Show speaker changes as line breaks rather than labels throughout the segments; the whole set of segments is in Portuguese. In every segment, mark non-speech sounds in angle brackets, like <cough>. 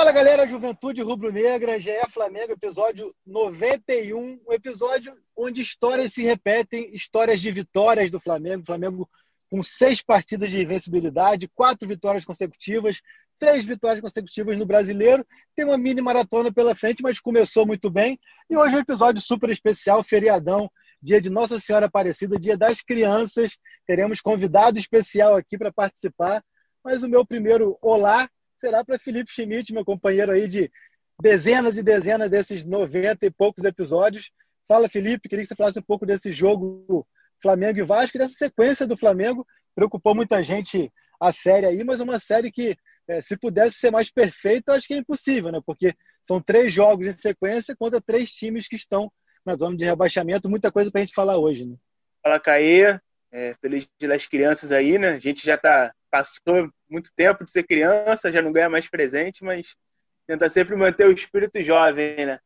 Fala galera, Juventude Rubro-Negra, GE Flamengo, episódio 91, um episódio onde histórias se repetem, histórias de vitórias do Flamengo, Flamengo com seis partidas de invencibilidade, quatro vitórias consecutivas, três vitórias consecutivas no Brasileiro, tem uma mini maratona pela frente, mas começou muito bem, e hoje é um episódio super especial, feriadão, dia de Nossa Senhora Aparecida, dia das crianças, teremos convidado especial aqui para participar, mas o meu primeiro olá será para Felipe Schmidt, meu companheiro aí de dezenas e dezenas desses 90 e poucos episódios. Fala, Felipe, queria que você falasse um pouco desse jogo Flamengo e Vasco, dessa sequência do Flamengo. Preocupou muita gente a série aí, mas uma série que, é, se pudesse ser mais perfeita, acho que é impossível, né? Porque são três jogos em sequência contra três times que estão na zona de rebaixamento. Muita coisa para a gente falar hoje, né?
Fala, Caê. É, feliz Dia das Crianças aí, né? A gente já tá, passou muito tempo de ser criança, já não ganha mais presente, mas tenta sempre manter o espírito jovem, né?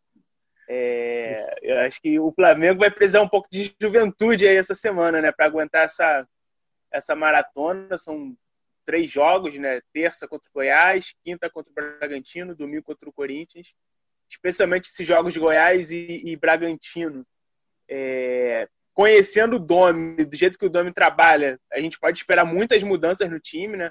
É, eu acho que o Flamengo vai precisar um pouco de juventude aí essa semana, né? Para aguentar essa, essa maratona. São três jogos, né? Terça contra o Goiás, quinta contra o Bragantino, domingo contra o Corinthians. Especialmente esses jogos de Goiás e, e Bragantino. É, conhecendo o Domi, do jeito que o Domi trabalha, a gente pode esperar muitas mudanças no time, né?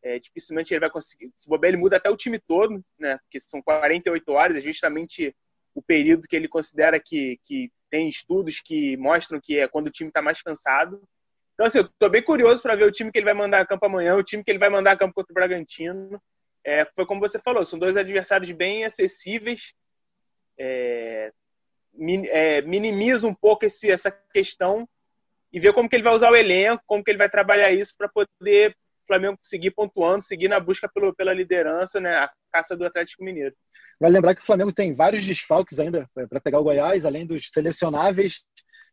É, dificilmente ele vai conseguir. Se bobear, ele muda até o time todo, né? Porque são 48 horas, é justamente o período que ele considera que, que tem estudos que mostram que é quando o time está mais cansado. Então, assim, eu estou bem curioso para ver o time que ele vai mandar a campo amanhã, o time que ele vai mandar a campo contra o Bragantino. É, foi como você falou, são dois adversários bem acessíveis. É, minimiza um pouco esse, essa questão e ver como que ele vai usar o elenco, como que ele vai trabalhar isso para poder o Flamengo seguir pontuando, seguir na busca pelo, pela liderança, né, a caça do Atlético Mineiro.
Vai lembrar que o Flamengo tem vários desfalques ainda para pegar o Goiás, além dos selecionáveis,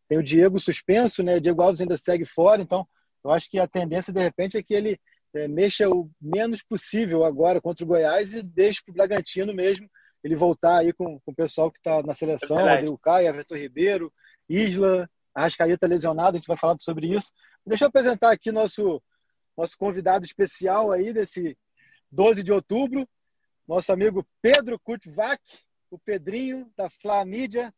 tem o Diego suspenso, né? O Diego Alves ainda segue fora, então eu acho que a tendência de repente é que ele é, mexa o menos possível agora contra o Goiás e deixe para o Bragantino mesmo ele voltar aí com, com o pessoal que está na seleção, é o Caio, Everton Ribeiro, Isla, Arrascaeta lesionado, a gente vai falar sobre isso. Deixa eu apresentar aqui nosso, nosso convidado especial aí desse 12 de outubro, nosso amigo Pedro Kurtvac, o Pedrinho da Flamídia.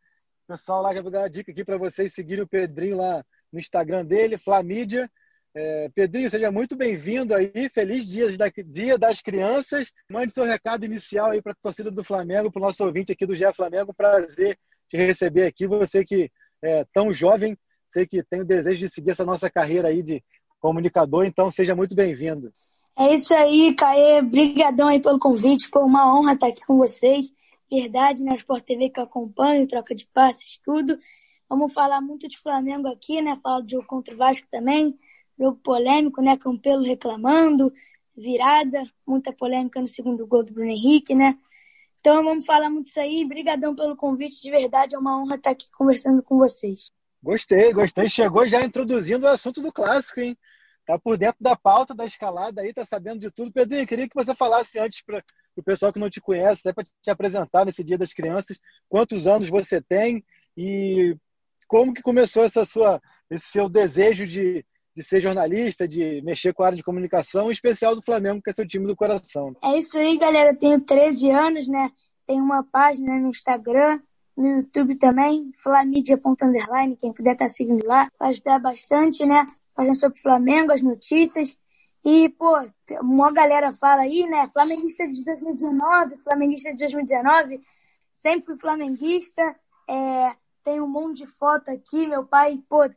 Pessoal lá, já vou dar a dica aqui para vocês seguirem o Pedrinho lá no Instagram dele, Flamídia. É, Pedrinho, seja muito bem-vindo aí. Feliz dia, da, dia das Crianças. Mande seu recado inicial aí para a torcida do Flamengo, para o nosso ouvinte aqui do GE Flamengo. Prazer te receber aqui. Você que é tão jovem, sei que tem o desejo de seguir essa nossa carreira aí de comunicador, então seja muito bem-vindo.
É isso aí, Caê. Obrigadão aí pelo convite. Foi uma honra estar aqui com vocês. Verdade, na né? Sport TV que eu acompanho, troca de passes, tudo. Vamos falar muito de Flamengo aqui, né? Falar do jogo contra o Vasco também jogo polêmico, né? Campelo reclamando, virada, muita polêmica no segundo gol do Bruno Henrique, né? Então vamos falar muito isso aí. Obrigadão pelo convite, de verdade é uma honra estar aqui conversando com vocês.
Gostei, gostei. Chegou já introduzindo o assunto do clássico, hein? Tá por dentro da pauta da escalada aí, tá sabendo de tudo. Pedrinho, queria que você falasse antes para o pessoal que não te conhece, até para te apresentar nesse Dia das Crianças, quantos anos você tem e como que começou essa sua, esse seu desejo de, de ser jornalista, de mexer com a área de comunicação, em especial do Flamengo, que é seu time do coração.
É isso aí, galera. Eu tenho 13 anos, né? Tenho uma página no Instagram, no YouTube também, flamidia.underline, quem puder estar tá seguindo lá, vai ajudar bastante, né? Página sobre Flamengo, as notícias. E, pô, uma galera fala aí, né? Flamenguista de 2019, flamenguista de 2019. Sempre fui flamenguista. É, tem um monte de foto aqui. Meu pai, pô,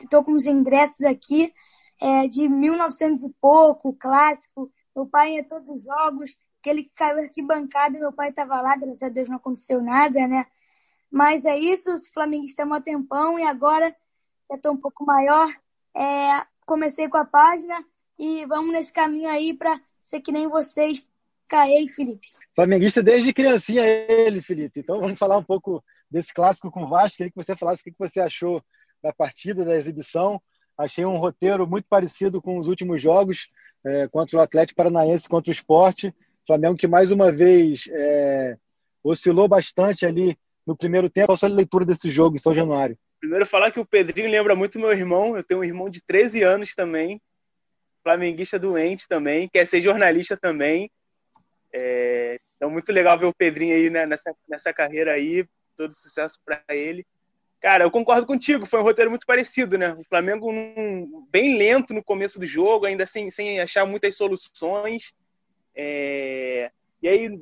estou com os ingressos aqui é, de 1900 e pouco, clássico. Meu pai ia todos os jogos, aquele que caiu arquibancada, meu pai estava lá, graças a Deus não aconteceu nada, né? Mas é isso, os flamenguistas há tempão e agora já estou um pouco maior. É, comecei com a página e vamos nesse caminho aí para ser que nem vocês, Caê e Felipe.
Flamenguista desde criancinha ele, Felipe. Então vamos falar um pouco desse clássico com o Vasco. Queria que você falasse o que você achou da partida, da exibição. Achei um roteiro muito parecido com os últimos jogos é, contra o Atlético Paranaense, contra o Esporte. Flamengo que mais uma vez é, oscilou bastante ali no primeiro tempo. Qual a sua leitura desse jogo em São Januário?
Primeiro falar que o Pedrinho lembra muito meu irmão. Eu tenho um irmão de 13 anos também, flamenguista doente também, quer ser jornalista também. É, então, muito legal ver o Pedrinho aí né, nessa, nessa carreira aí. Todo sucesso para ele. Cara, eu concordo contigo, foi um roteiro muito parecido, né? O Flamengo bem lento no começo do jogo, ainda sem, sem achar muitas soluções. É, e aí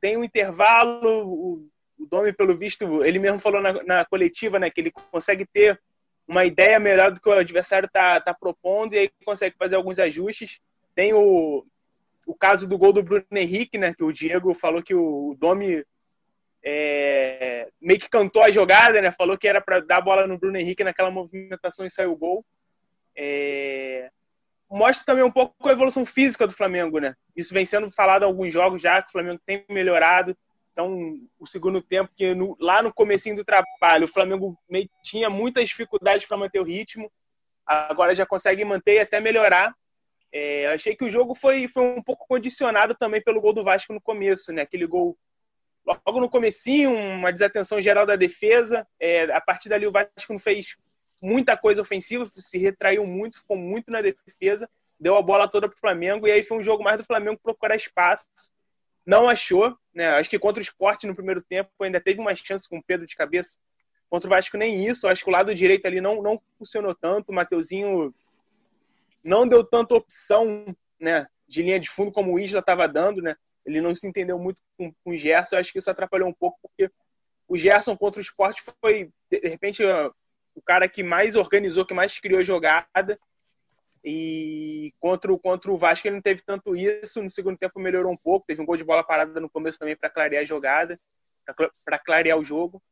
tem um intervalo, o, o Domi, pelo visto, ele mesmo falou na, na, coletiva, né, que ele consegue ter uma ideia melhor do que o adversário está tá propondo e aí consegue fazer alguns ajustes. Tem o, o caso do gol do Bruno Henrique, né? Que o Diego falou que o Domi é, meio que cantou a jogada, né? Falou que era para dar a bola no Bruno Henrique naquela movimentação e saiu o gol. É, mostra também um pouco a evolução física do Flamengo, né? Isso vem sendo falado em alguns jogos já, que o Flamengo tem melhorado. Então, o segundo tempo, que no, lá no comecinho do trabalho, o Flamengo meio, tinha muitas dificuldades para manter o ritmo, agora já consegue manter e até melhorar. É, achei que o jogo foi, foi um pouco condicionado também pelo gol do Vasco no começo, né? Aquele gol logo no comecinho, uma desatenção geral da defesa. É, a partir dali o Vasco não fez muita coisa ofensiva, se retraiu muito, ficou muito na defesa, deu a bola toda para o Flamengo e aí foi um jogo mais do Flamengo procurar espaço. Não achou, né? Acho que contra o esporte no primeiro tempo ainda teve uma chance com o Pedro de cabeça. Contra o Vasco nem isso. Acho que o lado direito ali não, não funcionou tanto. O Mateuzinho não deu tanta opção né, de linha de fundo como o Isla estava dando, né? Ele não se entendeu muito com, com o Gerson. Eu acho que isso atrapalhou um pouco, porque o Gerson contra o esporte foi, de repente, o cara que mais organizou, que mais criou jogada. E contra o, contra o Vasco ele não teve tanto isso. No segundo tempo melhorou um pouco. Teve um gol de bola parada no começo também para clarear a jogada, para clarear o jogo.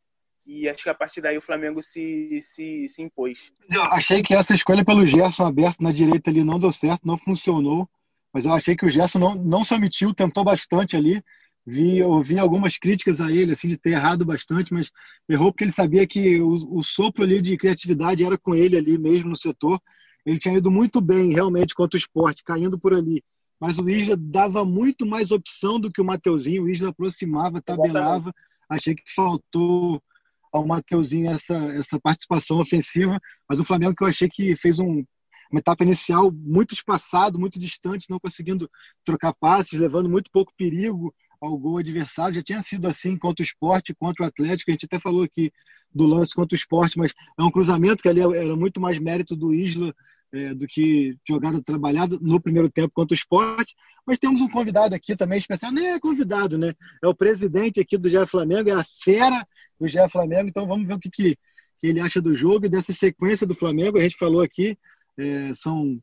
E acho que a partir daí o Flamengo se, se, se impôs.
Eu achei que essa escolha pelo Gerson aberto na direita ali não deu certo, não funcionou. Mas eu achei que o Gerson não, não se omitiu, tentou bastante ali. Vi, ouvi algumas críticas a ele, assim, de ter errado bastante, mas errou porque ele sabia que o, o sopro ali de criatividade era com ele ali mesmo no setor. Ele tinha ido muito bem, realmente, contra o esporte, caindo por ali. Mas o Isla dava muito mais opção do que o Mateuzinho. O Isla aproximava, tabelava. Achei que faltou ao Mateuzinho essa, essa participação ofensiva, mas o Flamengo que eu achei que fez um, uma etapa inicial muito espaçado, muito distante, não conseguindo trocar passes, levando muito pouco perigo ao gol adversário. Já tinha sido assim contra o esporte, contra o Atlético. A gente até falou aqui do lance contra o esporte, mas é um cruzamento que ali era muito mais mérito do Isla é, do que jogada trabalhada no primeiro tempo contra o esporte. Mas temos um convidado aqui também especial, nem é convidado, né? É o presidente aqui do GE Flamengo, é a fera do GE Flamengo. Então vamos ver o que, que, que, ele acha do jogo e dessa sequência do Flamengo. A gente falou aqui, é, são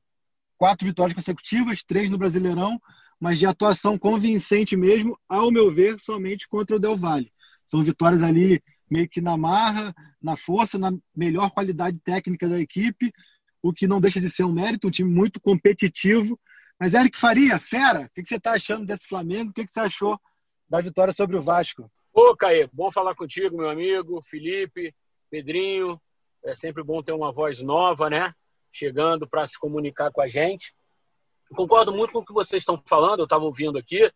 quatro vitórias consecutivas, três no Brasileirão, mas de atuação convincente mesmo, ao meu ver, somente contra o Del Valle. São vitórias ali meio que na marra, na força, na melhor qualidade técnica da equipe, o que não deixa de ser um mérito, um time muito competitivo. Mas, Eric Faria, fera, o que você está achando desse Flamengo? O que você achou da vitória sobre o Vasco?
Ô, Caê, bom falar contigo, meu amigo, Felipe, Pedrinho. É sempre bom ter uma voz nova, né? Chegando para se comunicar com a gente. Concordo muito com o que vocês estão falando, eu estava ouvindo aqui.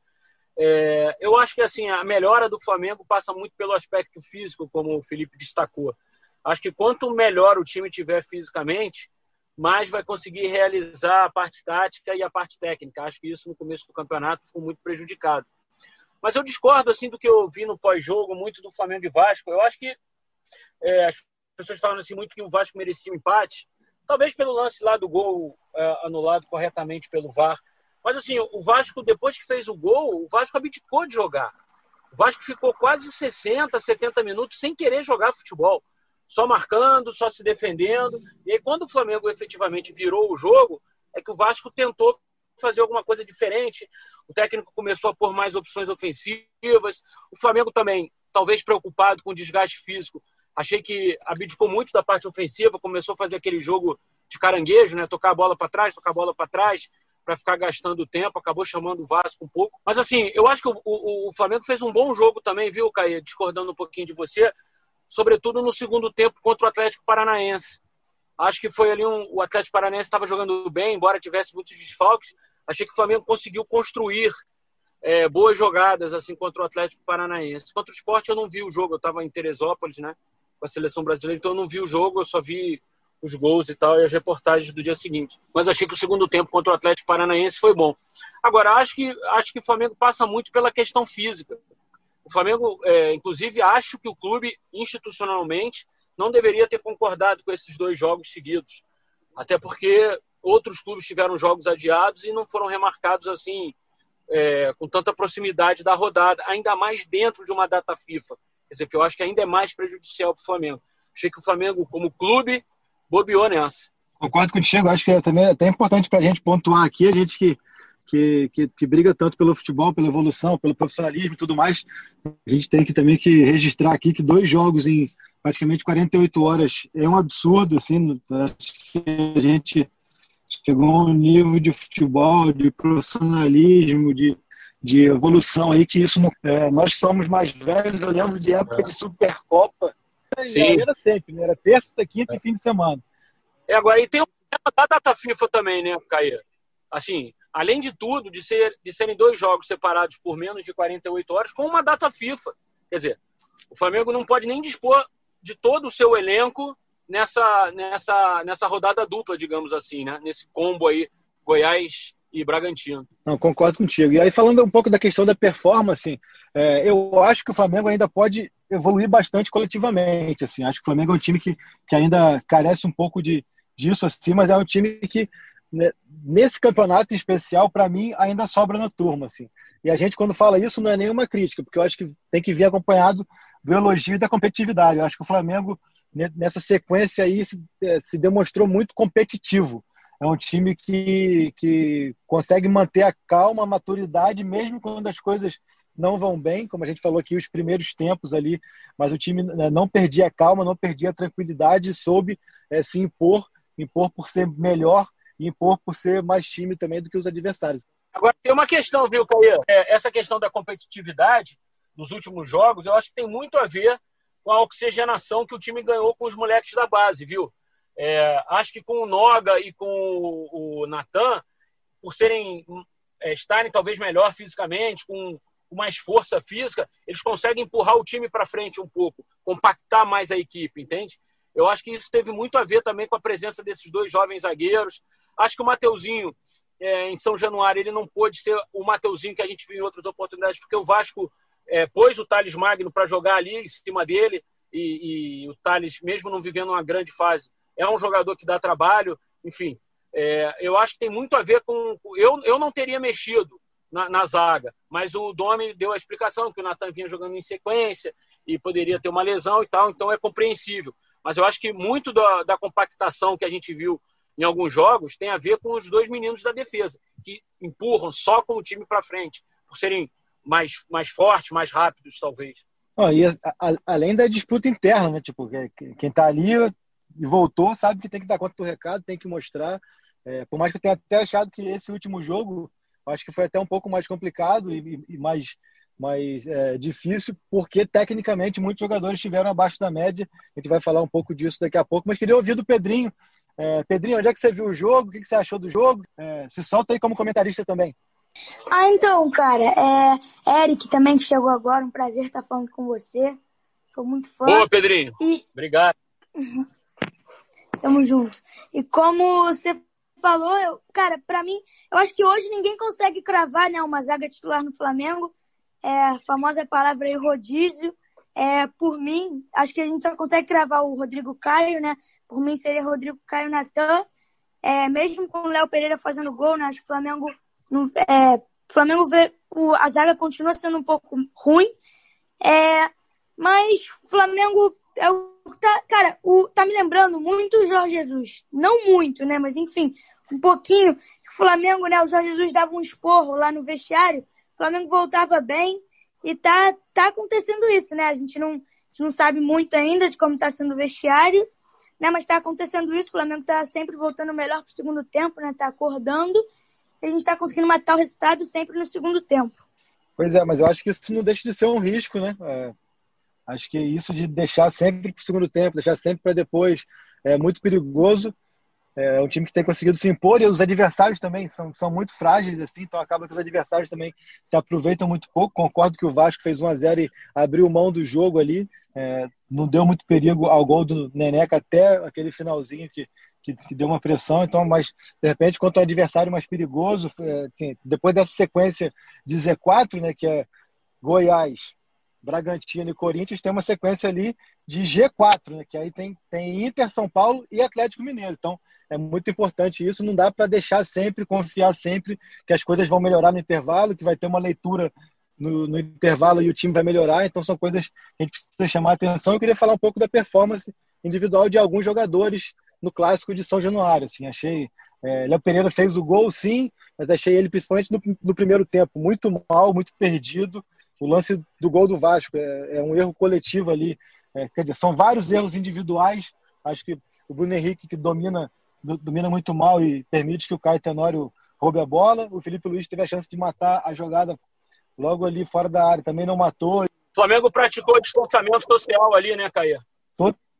É, eu acho que assim a melhora do Flamengo passa muito pelo aspecto físico, como o Felipe destacou. Acho que quanto melhor o time tiver fisicamente, mais vai conseguir realizar a parte tática e a parte técnica. Acho que isso no começo do campeonato ficou muito prejudicado. Mas eu discordo assim do que eu vi no pós-jogo, muito do Flamengo e Vasco. Eu acho que é, as pessoas falam assim muito que o Vasco merecia um empate, talvez pelo lance lá do gol é, anulado corretamente pelo VAR. Mas assim, o Vasco depois que fez o gol, o Vasco abdicou de jogar. O Vasco ficou quase 60, 70 minutos sem querer jogar futebol, só marcando, só se defendendo. E aí quando o Flamengo efetivamente virou o jogo, é que o Vasco tentou fazer alguma coisa diferente. O técnico começou a pôr mais opções ofensivas. O Flamengo também, talvez preocupado com o desgaste físico, achei que abdicou muito da parte ofensiva, começou a fazer aquele jogo de caranguejo, né? Tocar a bola para trás, tocar a bola para trás, para ficar gastando tempo, acabou chamando o Vasco um pouco. Mas assim, eu acho que o, o, o Flamengo fez um bom jogo também, viu, Caio? Discordando um pouquinho de você. sobretudo no segundo tempo contra o Atlético Paranaense. Acho que foi ali um, o Atlético Paranaense estava jogando bem, embora tivesse muitos desfalques. Achei que o Flamengo conseguiu construir é, boas jogadas assim contra o Atlético Paranaense. Contra o Esporte eu não vi o jogo, eu estava em Teresópolis, né, com a seleção brasileira, então eu não vi o jogo, eu só vi os gols e tal e as reportagens do dia seguinte. Mas achei que o segundo tempo contra o Atlético Paranaense foi bom. Agora acho que acho que o Flamengo passa muito pela questão física. O Flamengo, é, inclusive, acho que o clube institucionalmente não deveria ter concordado com esses dois jogos seguidos, até porque outros clubes tiveram jogos adiados e não foram remarcados assim é, com tanta proximidade da rodada, ainda mais dentro de uma data FIFA. Quer dizer, que eu acho que ainda é mais prejudicial para o Flamengo. Achei que o Flamengo, como clube, bobeou nessa.
Concordo contigo, acho que é também até importante para a gente pontuar aqui, a gente que, que, que, que, briga tanto pelo futebol, pela evolução, pelo profissionalismo e tudo mais, a gente tem que também que registrar aqui que dois jogos em praticamente 48 horas é um absurdo, assim, a gente chegou a um nível de futebol, de profissionalismo, de, de evolução aí, que isso não, é, nós que somos mais velhos, eu lembro de época é. de Supercopa, Sim. era sempre, né? era terça, quinta e fim de semana.
É, agora, e tem o problema da data FIFA também, né, Caia? Assim, além de tudo, de, ser, de serem dois jogos separados por menos de 48 horas, com uma data FIFA. Quer dizer, o Flamengo não pode nem dispor de todo o seu elenco nessa, nessa, nessa rodada dupla, digamos assim, né? Nesse combo aí, Goiás e Bragantino.
Não, concordo contigo. E aí, falando um pouco da questão da performance, é, eu acho que o Flamengo ainda pode evoluir bastante coletivamente. Assim. Acho que o Flamengo é um time que, que ainda carece um pouco de, disso, assim, mas é um time que, né, nesse campeonato em especial, para mim, ainda sobra na turma. Assim. E a gente, quando fala isso, não é nenhuma crítica, porque eu acho que tem que vir acompanhado do elogio e da competitividade. Eu acho que o Flamengo nessa sequência aí se, é, se demonstrou muito competitivo. É um time que, que consegue manter a calma, a maturidade, mesmo quando as coisas não vão bem, como a gente falou aqui, os primeiros tempos ali, mas o time né, não perdia a calma, não perdia a tranquilidade soube é, se impor, impor por ser melhor e impor por ser mais time também do que os adversários.
Agora, tem uma questão, viu, Caio? É, essa questão da competitividade nos últimos jogos, eu acho que tem muito a ver com a oxigenação que o time ganhou com os moleques da base, viu? É, acho que com o Noga e com o, Natan, por serem é, estarem talvez melhor fisicamente, com, com, mais força física, eles conseguem empurrar o time para frente um pouco, compactar mais a equipe, entende? Eu acho que isso teve muito a ver também com a presença desses dois jovens zagueiros. Acho que o Mateuzinho, é, em São Januário, ele não pôde ser o Mateuzinho que a gente viu em outras oportunidades, porque o Vasco é, pôs o Thales Magno para jogar ali em cima dele, e, e, o Thales, mesmo não vivendo uma grande fase, é um jogador que dá trabalho, enfim. É, eu acho que tem muito a ver com. Eu, eu não teria mexido na, na zaga, mas o Domi deu a explicação que o Natan vinha jogando em sequência e poderia ter uma lesão e tal, então é compreensível. Mas eu acho que muito da, da compactação que a gente viu em alguns jogos tem a ver com os dois meninos da defesa, que empurram só com o time para frente, por serem mais, mais fortes, mais rápidos, talvez.
E a, a, além da disputa interna, né? Tipo, quem está ali e voltou sabe que tem que dar conta do recado, tem que mostrar. É, por mais que eu tenha até achado que esse último jogo, acho que foi até um pouco mais complicado e, e mais, mais é, difícil, porque tecnicamente muitos jogadores estiveram abaixo da média. A gente vai falar um pouco disso daqui a pouco, mas queria ouvir do Pedrinho. É, Pedrinho, onde é que você viu o jogo? O que você achou do jogo? É, se solta aí como comentarista também.
Ah, então, cara, é Eric também que chegou agora, um prazer estar falando com você. Sou muito fã.
Boa, Pedrinho. E... Obrigado. <laughs>
Tamo junto. E como você falou, eu, cara, para mim, eu acho que hoje ninguém consegue cravar, né, uma zaga titular no Flamengo. É, a famosa palavra aí, rodízio. É, por mim, acho que a gente só consegue cravar o Rodrigo Caio, né? Por mim seria Rodrigo Caio Natan. É, mesmo com o Léo Pereira fazendo gol, né? Acho que o Flamengo no, é, Flamengo vê o, a zaga continua sendo um pouco ruim, é, mas o Flamengo é o, tá, cara, o, tá me lembrando muito o Jorge Jesus. Não muito, né? Mas enfim, um pouquinho. O Flamengo, né? O Jorge Jesus dava um esporro lá no vestiário, o Flamengo voltava bem e tá, tá acontecendo isso, né? A gente não, a gente não sabe muito ainda de como tá sendo o vestiário, né? Mas tá acontecendo isso, o Flamengo tá sempre voltando melhor pro segundo tempo, né? Tá acordando a gente está conseguindo matar o resultado sempre no segundo tempo.
Pois é, mas eu acho que isso não deixa de ser um risco, né? É, Acho que isso de deixar sempre para o segundo tempo, deixar sempre para depois, é muito perigoso. É um time que tem conseguido se impor e os adversários também são, são muito frágeis, assim, então acaba que os adversários também se aproveitam muito pouco. Concordo que o Vasco fez 1 a 0 e abriu mão do jogo ali, é, não deu muito perigo ao gol do Neneca até aquele finalzinho que, que, que, deu uma pressão. Então, mas de repente, quanto ao adversário mais perigoso, é, assim, depois dessa sequência de Z4, né, que é Goiás, Bragantino e Corinthians, tem uma sequência ali de G4, né, que aí tem, tem Inter, São Paulo e Atlético Mineiro. Então, é muito importante isso. Não dá para deixar sempre, confiar sempre que as coisas vão melhorar no intervalo, que vai ter uma leitura no, no, intervalo e o time vai melhorar. Então, são coisas que a gente precisa chamar a atenção. Eu queria falar um pouco da performance individual de alguns jogadores no clássico de São Januário. Assim, achei. É, Léo Pereira fez o gol, sim, mas achei ele, principalmente no, no, primeiro tempo, muito mal, muito perdido. O lance do gol do Vasco é, é um erro coletivo ali. É, quer dizer, são vários erros individuais. Acho que o Bruno Henrique, que domina domina muito mal e permite que o Caio Tenório roube a bola. O Felipe Luiz teve a chance de matar a jogada logo ali fora da área, também não matou. O
Flamengo praticou distanciamento social ali, né, Caio?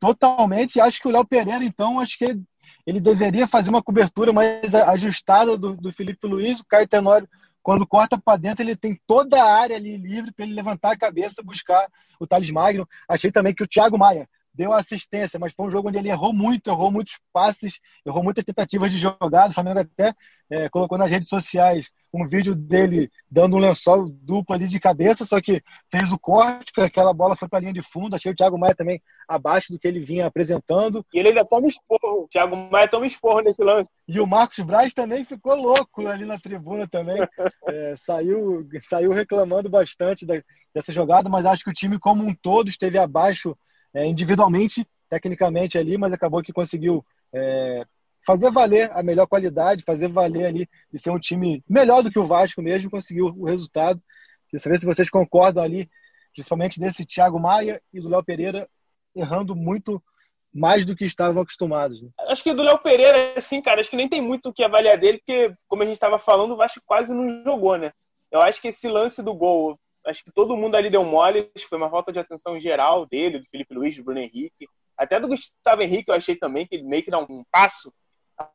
Totalmente. Acho que o Léo Pereira, então, acho que ele, ele, deveria fazer uma cobertura mais ajustada do, do Felipe Luiz. O Caio Tenório, quando corta para dentro, ele tem toda a área ali livre para ele levantar a cabeça, buscar o Thales Magno. Achei também que o Thiago Maia deu assistência, mas foi um jogo onde ele errou muito, errou muitos passes, errou muitas tentativas de jogada. O Flamengo até é, colocou nas redes sociais um vídeo dele dando um lençol duplo ali de cabeça, só que fez o corte, porque aquela bola foi para a linha de fundo. Achei o Thiago Maia também abaixo do que ele vinha apresentando.
E ele ainda toma esporro. O Thiago Maia toma esporro nesse lance.
E o Marcos Braz também ficou louco ali na tribuna também. <laughs> É, saiu, saiu reclamando bastante da, dessa jogada, mas acho que o time como um todo esteve abaixo é, individualmente, tecnicamente ali, mas acabou que conseguiu é, fazer valer a melhor qualidade, fazer valer ali e ser um time melhor do que o Vasco mesmo, conseguiu o resultado. Queria saber se vocês concordam ali, principalmente desse Thiago Maia e do Léo Pereira errando muito mais do que estavam acostumados. Né?
Acho que do Léo Pereira, assim, cara, acho que nem tem muito o que avaliar dele, porque, como a gente estava falando, o Vasco quase não jogou, né? Eu acho que esse lance do gol acho que todo mundo ali deu mole, foi uma falta de atenção geral dele, do Felipe Luiz, do Bruno Henrique, até do Gustavo Henrique eu achei também que ele meio que dá um passo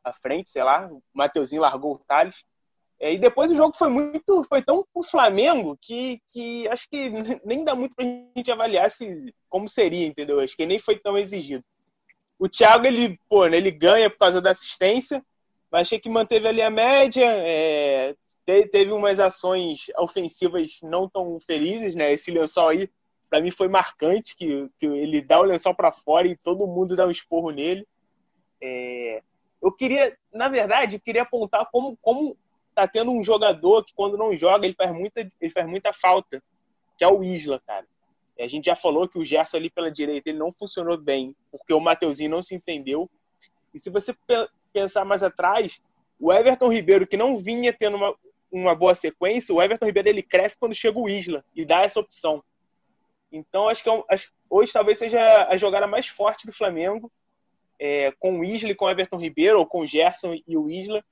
à frente, sei lá, o Mateuzinho largou o Thales. É, e depois o jogo foi muito, foi tão o Flamengo que, que acho que <laughs> nem dá muito pra gente avaliar se, como seria, entendeu? Acho que nem foi tão exigido. O Thiago, ele, pô, né, ele ganha por causa da assistência, mas achei que manteve ali a média, é, teve umas ações ofensivas não tão felizes, né? Esse lençol aí, para mim, foi marcante, que, que ele dá o lençol para fora e todo mundo dá um esporro nele. É... Eu queria, na verdade, eu queria apontar como, como tá tendo um jogador que quando não joga ele faz muita, ele faz muita falta, que é o Isla, cara. A gente já falou que o Gerson ali pela direita ele não funcionou bem, porque o Mateuzinho não se entendeu. E se você pensar mais atrás, o Everton Ribeiro, que não vinha tendo uma, uma boa sequência, o Everton Ribeiro ele cresce quando chega o Isla e dá essa opção. Então acho que é hoje talvez seja a jogada mais forte do Flamengo, é, com o Isla e com o Everton Ribeiro, ou com o Gerson e o Isla.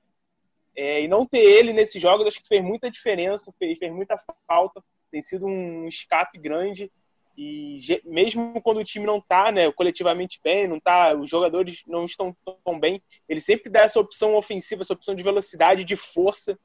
É, e não ter ele nesse jogo acho que fez muita diferença, fez, fez muita falta, tem sido um escape grande. E mesmo quando o time não está né, coletivamente bem, não tá, os jogadores não estão tão bem, ele sempre dá essa opção ofensiva, essa opção de velocidade, de força,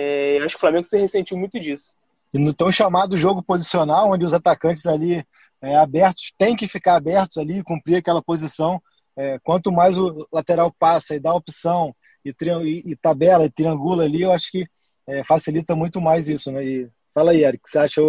é, acho que o Flamengo se ressentiu muito disso.
E no tão chamado jogo posicional, onde os atacantes ali é, abertos têm que ficar abertos ali, cumprir aquela posição. É, quanto mais o lateral passa e dá opção e, e, e tabela e triangula ali, eu acho que é, facilita muito mais isso. Né? E fala aí, Eric, o que você acha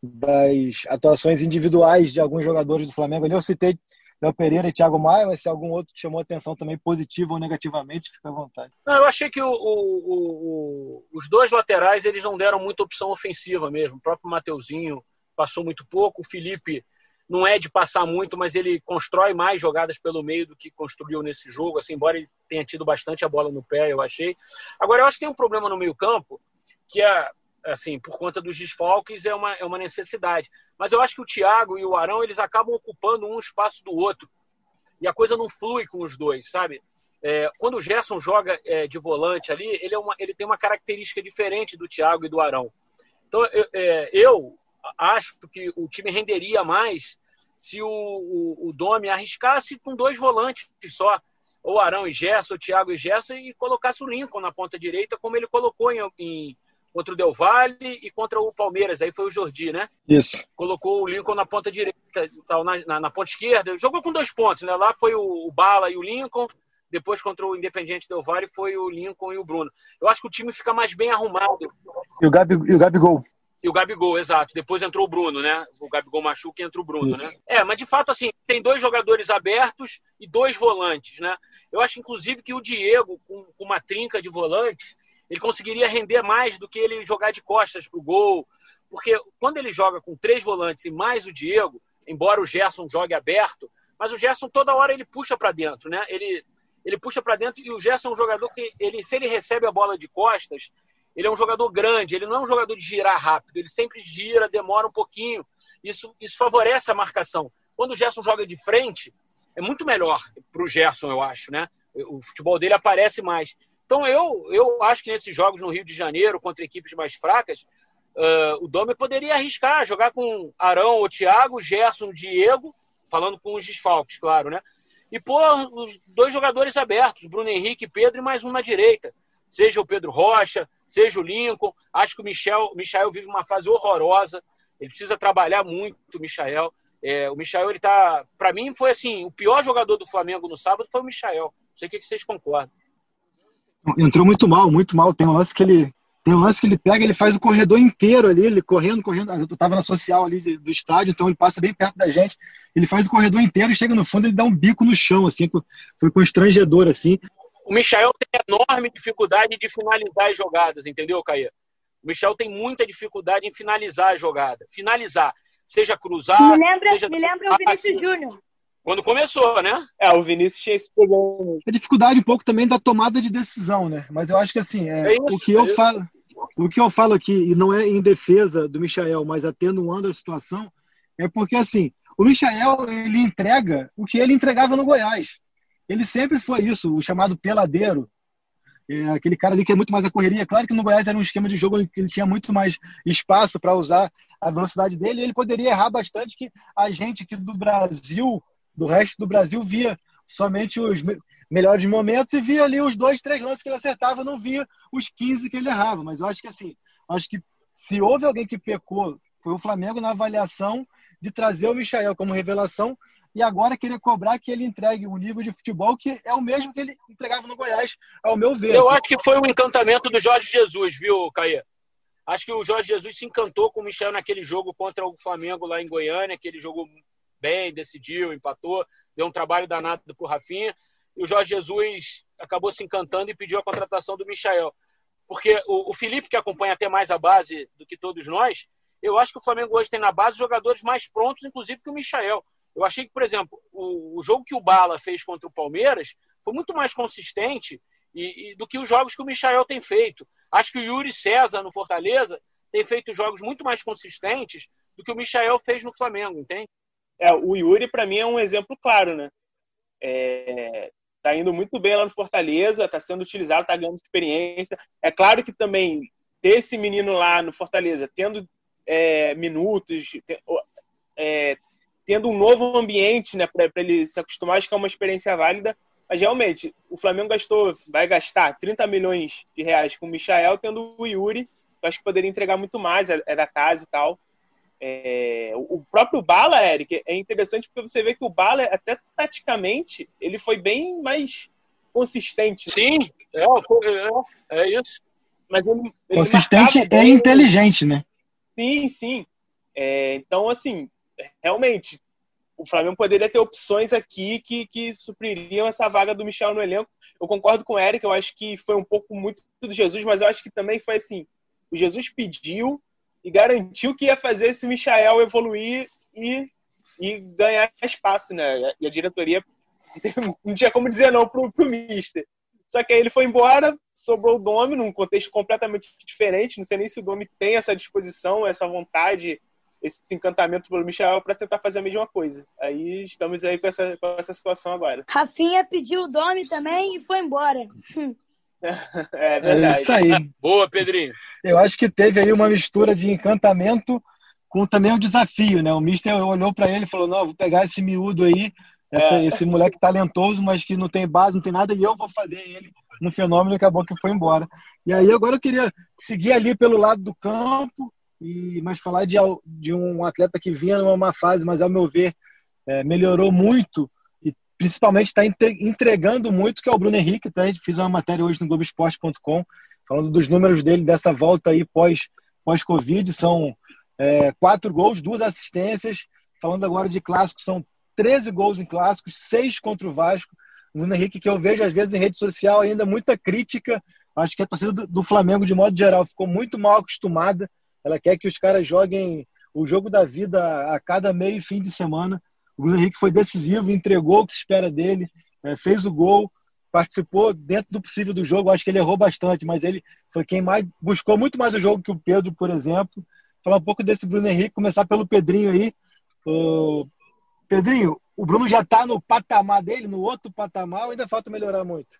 das atuações individuais de alguns jogadores do Flamengo? Eu citei Léo Pereira e Thiago Maia, mas se algum outro chamou atenção também, positivo ou negativamente, fica à vontade.
Não, eu achei que o, o, o, os dois laterais eles não deram muita opção ofensiva mesmo. O próprio Mateuzinho passou muito pouco, o Felipe não é de passar muito, mas ele constrói mais jogadas pelo meio do que construiu nesse jogo, assim, embora ele tenha tido bastante a bola no pé, eu achei. Agora, eu acho que tem um problema no meio campo, que é assim, por conta dos desfalques, é uma, é uma necessidade. Mas eu acho que o Thiago e o Arão, eles acabam ocupando um espaço do outro. E a coisa não flui com os dois, sabe? É, quando o Gerson joga é, de volante ali, ele, é uma, ele tem uma característica diferente do Thiago e do Arão. Então, eu, é, eu acho que o time renderia mais se o, o, o Domi arriscasse com dois volantes só, ou Arão e Gerson, ou Thiago e Gerson, e colocasse o Lincoln na ponta direita, como ele colocou em, em contra o Del Valle e contra o Palmeiras. Aí foi o Jordi, né?
Isso.
Colocou o Lincoln na ponta direita, na, na, na ponta esquerda. Jogou com dois pontos, né? Lá foi o, o Bala e o Lincoln. Depois, contra o Independiente Del Valle, foi o Lincoln e o Bruno. Eu acho que o time fica mais bem arrumado.
E o, Gabi, e o Gabigol.
E o Gabigol, exato. Depois entrou o Bruno, né? O Gabigol machuca e entra o Bruno, Isso. né? É, mas de fato, assim, tem dois jogadores abertos e dois volantes, né? Eu acho, inclusive, que o Diego, com uma trinca de volantes, ele conseguiria render mais do que ele jogar de costas para o gol. Porque quando ele joga com três volantes e mais o Diego, embora o Gerson jogue aberto, mas o Gerson toda hora ele puxa para dentro, né? Ele, ele puxa para dentro e o Gerson é um jogador que, ele, se ele recebe a bola de costas, ele é um jogador grande, ele não é um jogador de girar rápido, ele sempre gira, demora um pouquinho. Isso, isso favorece a marcação. Quando o Gerson joga de frente, é muito melhor para o Gerson, eu acho, né? O futebol dele aparece mais. Então, eu, eu acho que nesses jogos no Rio de Janeiro, contra equipes mais fracas, uh, o Dome poderia arriscar, jogar com Arão ou Thiago, Gerson, Diego, falando com os desfalques, claro, né? E pôr os dois jogadores abertos, Bruno Henrique Pedro, e mais um na direita. Seja o Pedro Rocha, seja o Lincoln. Acho que o Michel, Michel vive uma fase horrorosa. Ele precisa trabalhar muito, o Michel. É, o Michel, ele tá. Para mim, foi assim: o pior jogador do Flamengo no sábado foi o Michel. Não sei o que vocês concordam.
Entrou muito mal, muito mal. Tem um lance que ele tem um lance que ele pega, ele faz o corredor inteiro ali, ele correndo, correndo. Eu estava na social ali do estádio, então ele passa bem perto da gente. Ele faz o corredor inteiro e chega no fundo, ele dá um bico no chão, assim, foi constrangedor, assim.
O Michel tem enorme dificuldade de finalizar as jogadas, entendeu, Caia? O Michel tem muita dificuldade em finalizar a jogada. Finalizar, seja cruzar.
Me lembra,
seja...
me lembra o Vinícius Júnior.
Quando começou, né?
É, o Vinícius tinha esse problema.
A dificuldade um pouco também da tomada de decisão, né? Mas eu acho que assim, é, é isso, o que eu é falo, o que eu falo aqui, e não é em defesa do Michael, mas atenuando a situação, é porque assim, o Michael ele entrega o que ele entregava no Goiás. Ele sempre foi isso, o chamado peladeiro. É aquele cara ali que é muito mais a correria. Claro que no Goiás era um esquema de jogo que ele tinha muito mais espaço para usar a velocidade dele. E ele poderia errar bastante que a gente aqui do Brasil do resto do Brasil via somente os melhores momentos e via ali os dois, três lances que ele acertava, não via os 15 que ele errava. Mas eu acho que assim, acho que se houve alguém que pecou, foi o Flamengo na avaliação de trazer o Michael como revelação e agora querer cobrar que ele entregue um nível de futebol que é o mesmo que ele entregava no Goiás, ao meu ver.
Eu acho que foi um encantamento do Jorge Jesus, viu, Caia? Acho que o Jorge Jesus se encantou com o Michel naquele jogo contra o Flamengo lá em Goiânia, que ele jogou bem, decidiu, empatou, deu um trabalho danado para o Rafinha. E o Jorge Jesus acabou se encantando e pediu a contratação do Michael. Porque o, o Felipe, que acompanha até mais a base do que todos nós, eu acho que o Flamengo hoje tem na base jogadores mais prontos, inclusive que o Michael. Eu achei que, por exemplo, o, o jogo que o Bala fez contra o Palmeiras foi muito mais consistente e, e, do que os jogos que o Michael tem feito. Acho que o Yuri César no Fortaleza tem feito jogos muito mais consistentes do que o Michael fez no Flamengo, entende?
É, o Yuri, para mim, é um exemplo claro, né? É, tá indo muito bem lá no Fortaleza, tá sendo utilizado, tá ganhando experiência. É claro que também ter esse menino lá no Fortaleza, tendo é, minutos, é, tendo um novo ambiente, né, para ele se acostumar, acho que é uma experiência válida. Mas realmente, o Flamengo gastou, vai gastar 30 milhões de reais com o Michael, tendo o Yuri, que acho que poderia entregar muito mais, é, é da casa e tal. É, o próprio Bala, Eric, é interessante porque você vê que o Bala, até taticamente, ele foi bem mais consistente.
Sim, é, é, é isso.
Mas ele, ele consistente e bem, inteligente, né?
Sim, sim. É, então, assim, realmente, o Flamengo poderia ter opções aqui que, que supririam essa vaga do Michel no elenco. Eu concordo com o Eric, eu acho que foi um pouco muito do Jesus, mas eu acho que também foi assim: o Jesus pediu, e garantiu que ia fazer esse Michael evoluir e, e ganhar espaço, né? E a diretoria <laughs> não tinha como dizer não pro, pro Mister. Só que aí ele foi embora, sobrou o Domi num contexto completamente diferente. Não sei nem se o Domi tem essa disposição, essa vontade, esse encantamento pelo Michel para tentar fazer a mesma coisa. Aí estamos aí com essa, com essa situação agora.
Rafinha pediu o Domi também e foi embora. <laughs>
é verdade.
É isso aí.
Boa, Pedrinho.
Eu acho que teve aí uma mistura de encantamento com também o desafio, né? O Mister olhou para ele e falou: não, vou pegar esse miúdo aí, essa, é. esse moleque talentoso, mas que não tem base, não tem nada, e eu vou fazer ele um fenômeno e acabou que foi embora. E aí agora eu queria seguir ali pelo lado do campo, e mas falar de, de um atleta que vinha numa fase, mas ao meu ver é, melhorou muito principalmente está entregando muito, que é o Bruno Henrique. Tá? A gente fez uma matéria hoje no Globoesporte.com falando dos números dele dessa volta aí pós, pós-Covid. São é, quatro gols, duas assistências. Falando agora de clássicos, são 13 gols em clássicos, seis contra o Vasco. O Bruno Henrique, que eu vejo às vezes em rede social ainda muita crítica. Acho que a torcida do, do Flamengo, de modo geral, ficou muito mal acostumada. Ela quer que os caras joguem o jogo da vida a cada meio e fim de semana. O Bruno Henrique foi decisivo, entregou o que se espera dele, é, fez o gol, participou dentro do possível do jogo. Acho que ele errou bastante, mas ele foi quem mais buscou muito mais o jogo que o Pedro, por exemplo. Falar um pouco desse Bruno Henrique, começar pelo Pedrinho aí. O... Pedrinho, o Bruno já está no patamar dele, no outro patamar, ou ainda falta melhorar muito?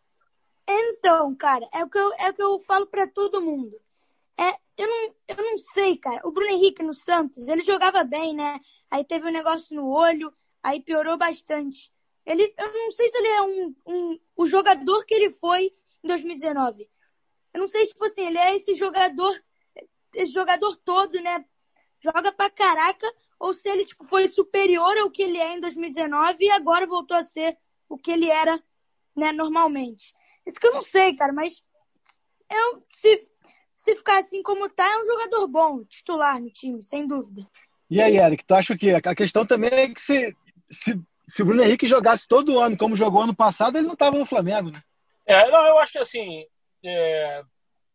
Então, cara, é o que eu, é o que eu falo para todo mundo. É, eu não, eu não sei, cara. O Bruno Henrique no Santos, ele jogava bem, né? Aí teve um negócio no olho, aí piorou bastante. Ele, eu não sei se ele é um, um, o jogador que ele foi em 2019. Eu não sei, tipo assim, ele é esse jogador, esse jogador todo, né? Joga pra caraca, ou se ele, tipo, foi superior ao que ele é em 2019 e agora voltou a ser o que ele era, né, normalmente. Isso que eu não sei, cara, mas eu, se, se ficar assim como tá, é um jogador bom, titular no time, sem dúvida.
E aí, Eric, tu acha o quê? A questão também é que se, se, se o Bruno Henrique jogasse todo ano como jogou ano passado, ele não estava no Flamengo, né?
É, não, eu acho que assim, é,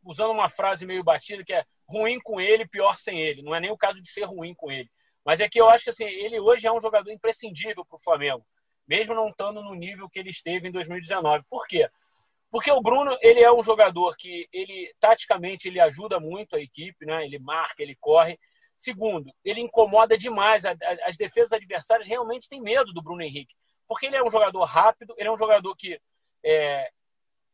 usando uma frase meio batida, que é ruim com ele, pior sem ele. Não é nem o caso de ser ruim com ele. Mas é que eu acho que assim, ele hoje é um jogador imprescindível para o Flamengo, mesmo não estando no nível que ele esteve em 2019. Por quê? Porque o Bruno, ele é um jogador que ele taticamente ele ajuda muito a equipe, né? Ele marca, ele corre. Segundo, ele incomoda demais. As defesas adversárias realmente têm medo do Bruno Henrique, porque ele é um jogador rápido, ele é um jogador que é,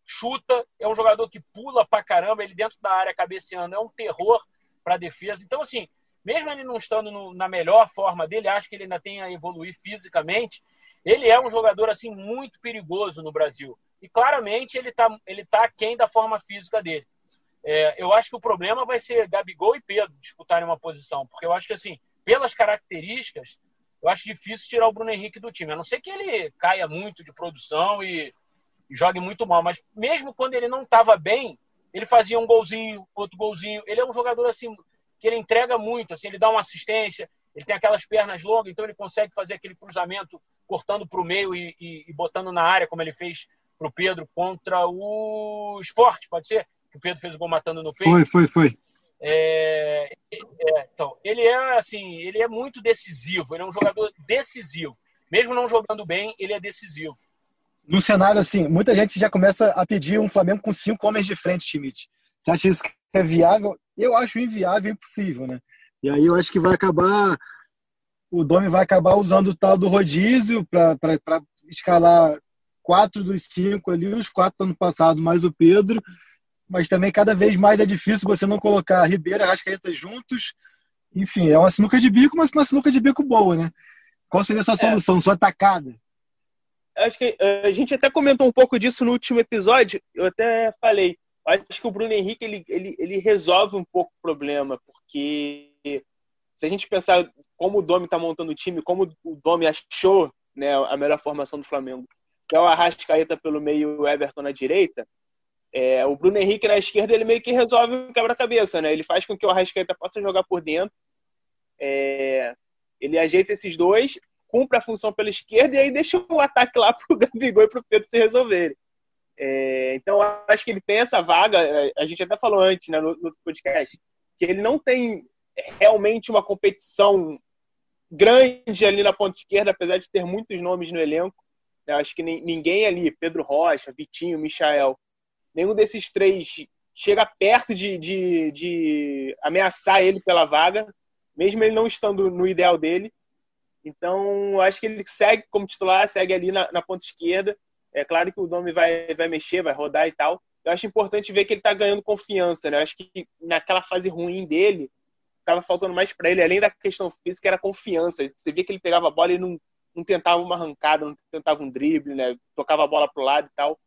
chuta, é um jogador que pula pra caramba, ele dentro da área cabeceando é um terror para a defesa. Então, assim, mesmo ele não estando no, na melhor forma dele, acho que ele ainda tem a evoluir fisicamente. Ele é um jogador assim muito perigoso no Brasil. E claramente ele está ele tá aquém da forma física dele. É, eu acho que o problema vai ser Gabigol e Pedro disputarem uma posição, porque eu acho que assim, pelas características, eu acho difícil tirar o Bruno Henrique do time. A não ser que ele caia muito de produção e, e jogue muito mal, mas mesmo quando ele não estava bem, ele fazia um golzinho, outro golzinho. Ele é um jogador assim que ele entrega muito, assim, ele dá uma assistência, ele tem aquelas pernas longas, então ele consegue fazer aquele cruzamento cortando para o meio e, e, e, botando na área, como ele fez para o Pedro contra o esporte, pode ser? Que o Pedro fez o gol matando no peito.
Foi, foi, foi.
É, é, então, ele é assim, ele é muito decisivo, ele é um jogador decisivo. Mesmo não jogando bem, ele é decisivo.
Num cenário assim, muita gente já começa a pedir um Flamengo com cinco homens de frente, Schmidt. Você acha isso é viável? Eu acho inviável e impossível, né? E aí eu acho que vai acabar, o Domi vai acabar usando o tal do rodízio para escalar quatro dos cinco ali, os quatro do ano passado, mais o Pedro. Mas também cada vez mais é difícil você não colocar Ribeiro e Rascaeta juntos. Enfim, é uma sinuca de bico, mas uma sinuca de bico boa, né? Qual seria essa é. solução, é. sua atacada?
Acho que eh, a gente até comentou um pouco disso no último episódio. Eu até falei acho que o Bruno Henrique ele, ele, ele resolve um pouco o problema, porque se a gente pensar como o Domi está montando o time, como o Domi achou né, a melhor formação do Flamengo, que é o Arrascaeta pelo meio e o Everton na direita, é, o Bruno Henrique na esquerda ele meio que resolve o quebra-cabeça, né? Ele faz com que o Arrascaeta possa jogar por dentro, é, ele ajeita esses dois, cumpre a função pela esquerda e aí deixa o ataque lá <laughs> para o Gabigol e para o Pedro se resolverem. É, então, acho que ele tem essa vaga, é, a gente até falou antes né, no, no podcast, que ele não tem realmente uma competição grande ali na ponta esquerda, apesar de ter muitos nomes no elenco. Eu acho que ninguém ali, Pedro Rocha, Vitinho, Michael, nenhum desses três chega perto de, de, de ameaçar ele pela vaga, mesmo ele não estando no ideal dele. Então, acho que ele segue como titular, segue ali na, na ponta esquerda. É claro que o nome vai, vai mexer, vai rodar e tal. Eu acho importante ver que ele está ganhando confiança, né? Eu acho que naquela fase ruim dele, estava faltando mais para ele, além da questão física, era confiança. Você via que ele pegava a bola e não, não tentava uma arrancada, não tentava um drible, né? Tocava a bola pro lado e tal.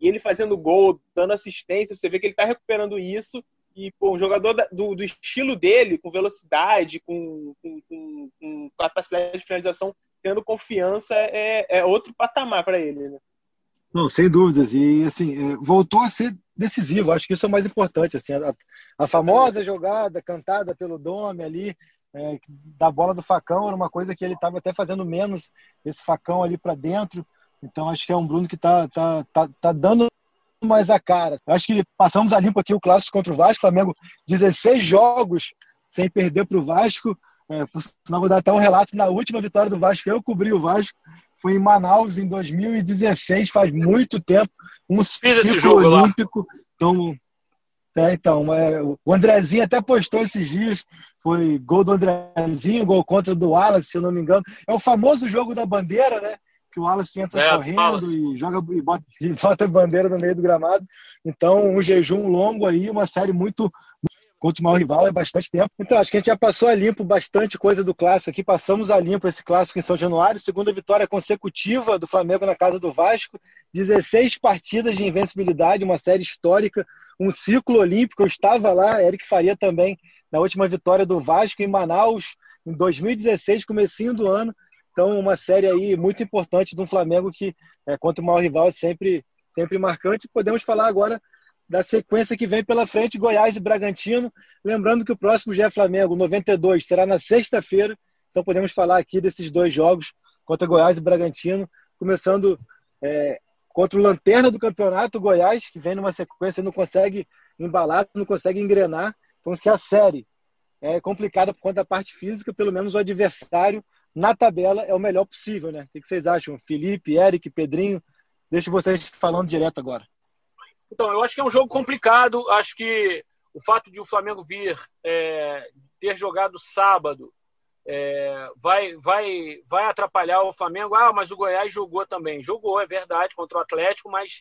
E ele fazendo gol, dando assistência, você vê que ele está recuperando isso. E pô, um jogador do, do estilo dele, com velocidade, com, com, com, com, capacidade de finalização, tendo confiança, é, é outro patamar para ele. Né?
Não, sem dúvidas. E assim, é, voltou a ser decisivo. Acho que isso é o mais importante. Assim, a, a famosa jogada cantada pelo Dome ali, é, da bola do facão, era uma coisa que ele estava até fazendo menos esse facão ali para dentro. Então acho que é um Bruno que está tá, tá, tá dando mais a cara. Acho que passamos a limpo aqui o clássico contra o Vasco. Flamengo, 16 jogos sem perder para o Vasco. É, não vou dar até um relato na última vitória do Vasco. Eu cobri o Vasco. Foi em Manaus em 2016, faz muito tempo. Um
Fiz esse jogo olímpico.
Lá. Então, é, então é, o Andrezinho até postou esses dias. Foi gol do Andrezinho, gol contra do Wallace, se eu não me engano. É o famoso jogo da bandeira, né? Que o Wallace entra é, correndo Wallace. e joga e bota, <laughs> e bota a bandeira no meio do gramado. Então, um jejum longo aí, uma série muito contra o maior rival é bastante tempo. Então, acho que a gente já passou a limpo bastante coisa do clássico aqui. Passamos a limpo esse clássico em São Januário, segunda vitória consecutiva do Flamengo na casa do Vasco, 16 partidas de invencibilidade, uma série histórica, um ciclo olímpico. Eu estava lá, Eric Faria também, na última vitória do Vasco em Manaus, em 2016, comecinho do ano. Então, uma série aí muito importante do Flamengo que, é, contra o maior rival, é sempre, sempre marcante. Podemos falar agora da sequência que vem pela frente, Goiás e Bragantino. Lembrando que o próximo já é Flamengo, 92, será na sexta-feira. Então podemos falar aqui desses dois jogos contra Goiás e Bragantino, começando é, contra o Lanterna do Campeonato, Goiás, que vem numa sequência, não consegue embalar, não consegue engrenar. Então, se a série é complicada por conta da parte física, pelo menos o adversário na tabela é o melhor possível, né? O que vocês acham? Felipe, Eric, Pedrinho? Deixo vocês falando direto agora.
Então, eu acho que é um jogo complicado. Acho que o fato de o Flamengo vir é, ter jogado sábado é, vai, vai, vai atrapalhar o Flamengo. Ah, mas o Goiás jogou também. Jogou, é verdade, contra o Atlético, mas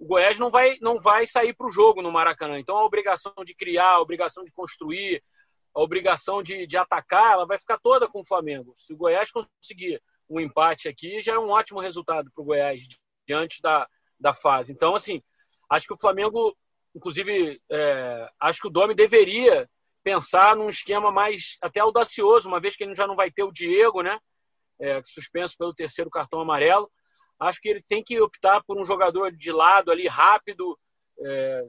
o Goiás não vai, não vai sair para o jogo no Maracanã. Então, a obrigação de criar, a obrigação de construir, a obrigação de, de atacar, ela vai ficar toda com o Flamengo. Se o Goiás conseguir um empate aqui, já é um ótimo resultado para o Goiás diante da, da fase. Então, assim, Acho que o Flamengo, inclusive, é, acho que o Domi deveria pensar num esquema mais até audacioso, uma vez que ele já não vai ter o Diego, né? É, suspenso pelo terceiro cartão amarelo. Acho que ele tem que optar por um jogador de lado ali rápido. É,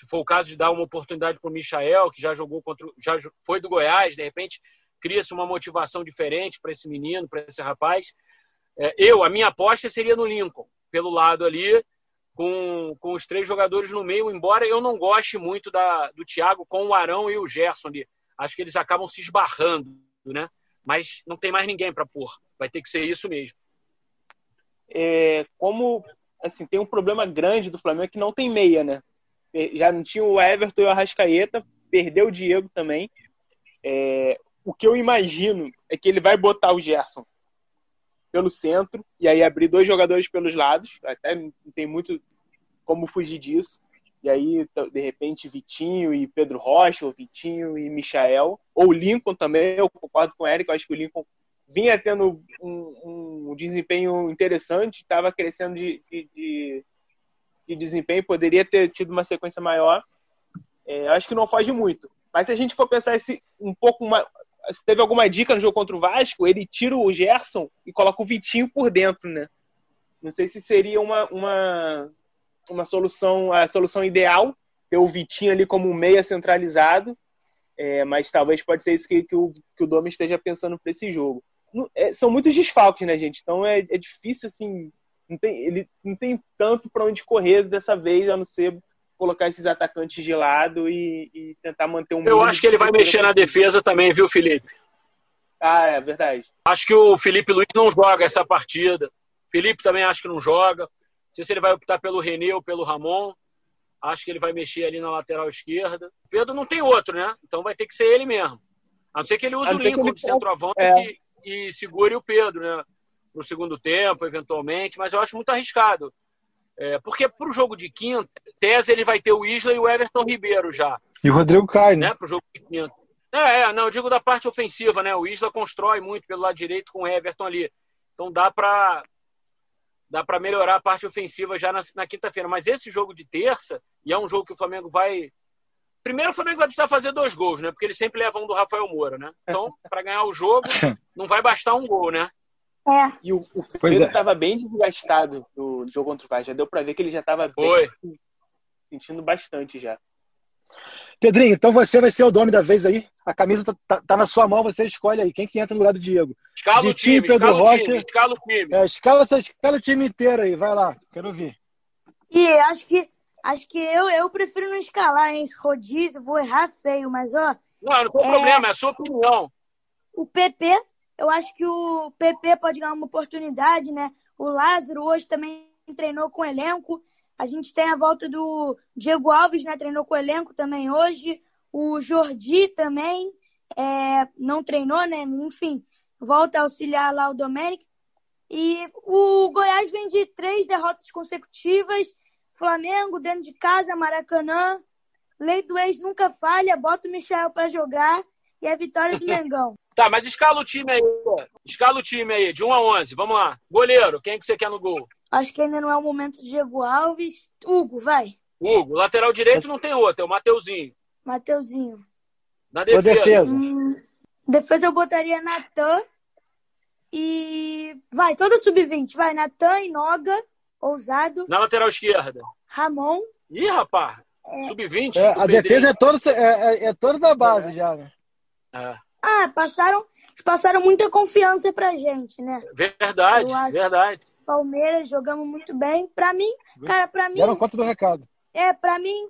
se for o caso de dar uma oportunidade para o Michael, que já jogou contra, já foi do Goiás, de repente cria-se uma motivação diferente para esse menino, para esse rapaz. É, eu, a minha aposta seria no Lincoln, pelo lado ali, com, com os três jogadores no meio, embora eu não goste muito da, do Thiago com o Arão e o Gerson ali. Acho que eles acabam se esbarrando, né? Mas não tem mais ninguém para pôr. Vai ter que ser isso mesmo.
É, como assim, tem um problema grande do Flamengo que não tem meia, né? Já não tinha o Everton e o Arrascaeta, perdeu o Diego também. É, o que eu imagino é que ele vai botar o Gerson pelo centro e aí abrir dois jogadores pelos lados. Até não tem muito como fugir disso. E aí, de repente, Vitinho e Pedro Rocha, ou Vitinho e Michael, ou Lincoln também, eu concordo com o Eric, eu acho que o Lincoln vinha tendo um, um desempenho interessante, estava crescendo de, de, de, desempenho, poderia ter tido uma sequência maior. É, acho que não foge muito. Mas se a gente for pensar esse um pouco mais. Se teve alguma dica no jogo contra o Vasco, ele tira o Gerson e coloca o Vitinho por dentro, né? Não sei se seria uma, uma, uma solução, a solução ideal, ter o Vitinho ali como um meia centralizado, é, mas talvez pode ser isso que, que, o, que o Domi esteja pensando para esse jogo. é, são muitos desfalques, né, gente? Então é, é difícil, assim, não tem, ele não tem tanto para onde correr dessa vez, a não ser colocar esses atacantes de lado e, e tentar manter um.
Eu acho que ele vai mexer na defesa também, viu, Felipe?
Ah, é verdade.
Acho que o Felipe Luiz não joga essa partida. Felipe também acho que não joga. Não sei se ele vai optar pelo René ou pelo Ramon. Acho que ele vai mexer ali na lateral esquerda. Pedro não tem outro, né? Então vai ter que ser ele mesmo. A não ser que ele use o Lincoln de centroavante é. e, e, segure o Pedro, né? No segundo tempo, eventualmente. Mas eu acho muito arriscado. É, porque para o jogo de quinta, tese ele vai ter o Isla e o Everton Ribeiro já.
E o Rodrigo cai, né?
né? Para o jogo de quinta. É, é, não, eu digo da parte ofensiva, né? O Isla constrói muito pelo lado direito com o Everton ali. Então dá para dá para melhorar a parte ofensiva já na, na quinta-feira. Mas esse jogo de terça, e é um jogo que o Flamengo vai. Primeiro, o Flamengo vai precisar fazer dois gols, né? Porque ele sempre leva um do Rafael Moura, né? Então, para ganhar o jogo, <laughs> não vai bastar um gol, né?
É. E o, o Pedro estava é. bem desgastado no jogo contra o Vasco. Já deu para ver que ele já estava sentindo bastante já.
Pedrinho, então você vai ser o dono da vez aí. A camisa tá, tá, tá, na sua mão, você escolhe aí. Quem que entra no lugar do Diego?
Escala o time, Pedro escala Rocha. O time, escala o time.
É, escala, escala o time inteiro aí, vai lá, quero ver.
E acho que, acho que eu, eu prefiro não escalar, hein? Rodízio, vou errar feio, mas ó.
Não, não tem é... problema, é a sua opinião.
O PP, eu acho que o PP pode ganhar uma oportunidade, né? O Lázaro hoje também treinou com o elenco. A gente tem a volta do Diego Alves, né? Treinou com o elenco também hoje. O Jordi também é, não treinou, né? Enfim, volta a auxiliar lá o Domenic. E o Goiás vem de três derrotas consecutivas. Flamengo dentro de casa, Maracanã. Lei do ex nunca falha, bota o Michel para jogar e a vitória do <laughs> Mengão.
Tá, mas escala o time aí. Escala o time aí, de 1 a 11. Vamos lá. Goleiro, quem que você quer no gol?
Acho que ainda não é o momento Diego Alves. Hugo, vai.
Hugo, lateral direito não tem outro, é o Mateuzinho.
Mateuzinho.
Na defesa.
defesa. Hum,
defesa eu botaria Natan e. Vai, toda sub-20. Vai, Natan e Noga, ousado.
Na lateral esquerda.
Ramon.
Ih, rapaz. É. Sub-20.
É, a defesa é toda, é, é, é toda da base é. já, né?
É.
Ah, passaram, passaram muita confiança pra gente, né?
Verdade, verdade.
Palmeiras, jogamos muito bem. Para mim, cara, para mim.
Deram conta do recado.
É, para mim,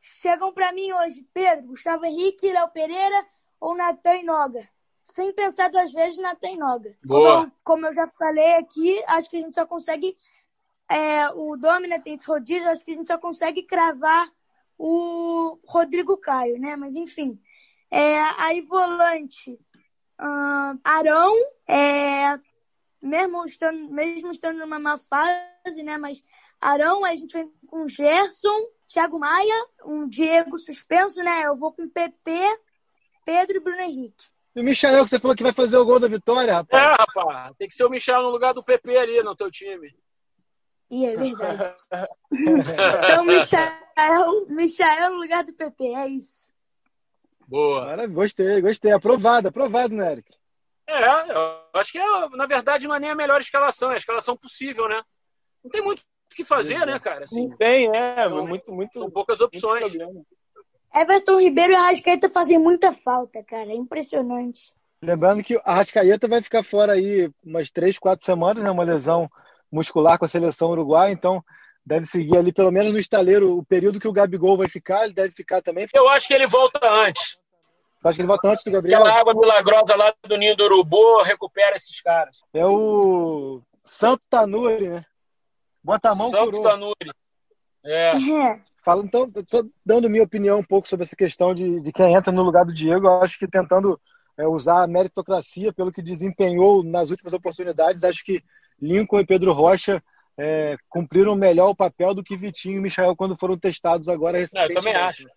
chegam para mim hoje Pedro, Gustavo Henrique, Léo Pereira ou Natan Noga. Sem pensar duas vezes, Natan Noga.
Boa.
Como, como, eu já falei aqui, acho que a gente só consegue. É, o Domina tem esse rodízio, acho que a gente só consegue cravar o Rodrigo Caio, né? Mas enfim. É, aí volante. Uh, Arão, é, mesmo estando, mesmo estando numa má fase, né? Mas Arão, a gente vem com Gerson, Thiago Maia, um Diego suspenso, né? Eu vou com PP, Pedro e Bruno Henrique.
E o Michel, que você falou que vai fazer o gol da vitória, rapaz.
É, rapaz. Tem que ser o Michel no lugar do PP ali no teu time.
E é verdade. <laughs> então, Michel, Michel no lugar do PP, é isso.
Boa.
Cara, gostei, gostei. Aprovado, aprovado, né, Eric?
É, eu acho que, é, na verdade, não é nem a melhor escalação, é a escalação possível, né? Não tem muito o que fazer, né, cara?
Assim, não tem, é. São, muito, muito,
são poucas opções.
Everton Ribeiro e Arrascaeta fazem muita falta, cara. É impressionante.
Lembrando que a Arrascaeta vai ficar fora aí umas três, quatro semanas, né? Uma lesão muscular com a seleção uruguaia, então deve seguir ali pelo menos no estaleiro o período que o Gabigol vai ficar, ele deve ficar também.
Eu acho que ele volta antes.
Tu acha que ele volta antes do Gabriel?
Aquela água milagrosa lá do Ninho do Urubu recupera esses caras.
É o Santo Tanuri, né? Bota a mão
Santo curou. Tanuri. É.
é.
Fala, então, só dando minha opinião um pouco sobre essa questão de, de quem entra no lugar do Diego, eu acho que tentando é, usar a meritocracia pelo que desempenhou nas últimas oportunidades, acho que Lincoln e Pedro Rocha é, cumpriram melhor o papel do que Vitinho e Michael quando foram testados agora recentemente.
É, eu também acho.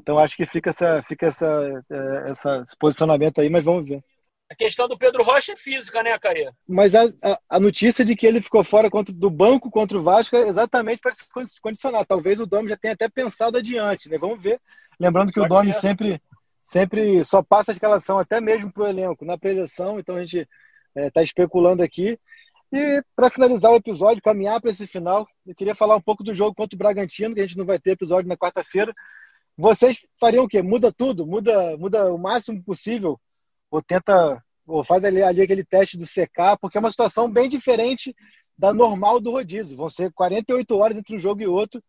Então acho que fica, essa, fica essa, é, essa, esse posicionamento aí, mas vamos ver.
A questão do Pedro Rocha é física, né, Caia?
Mas a, a, a, notícia de que ele ficou fora contra, do banco contra o Vasco é exatamente para se condicionar. Talvez o Domi já tenha até pensado adiante, né? Vamos ver. Lembrando que Pode o Domi sempre, sempre só passa a escalação, até mesmo para o elenco, na preleção. Então a gente está é, tá especulando aqui. E para finalizar o episódio, caminhar para esse final, eu queria falar um pouco do jogo contra o Bragantino, que a gente não vai ter episódio na quarta-feira. Vocês fariam o quê? Muda tudo? Muda, muda o máximo possível? Ou tenta, ou faz ali, ali aquele teste do CK? Porque é uma situação bem diferente da normal do rodízio. Vão ser 48 horas entre um jogo e outro.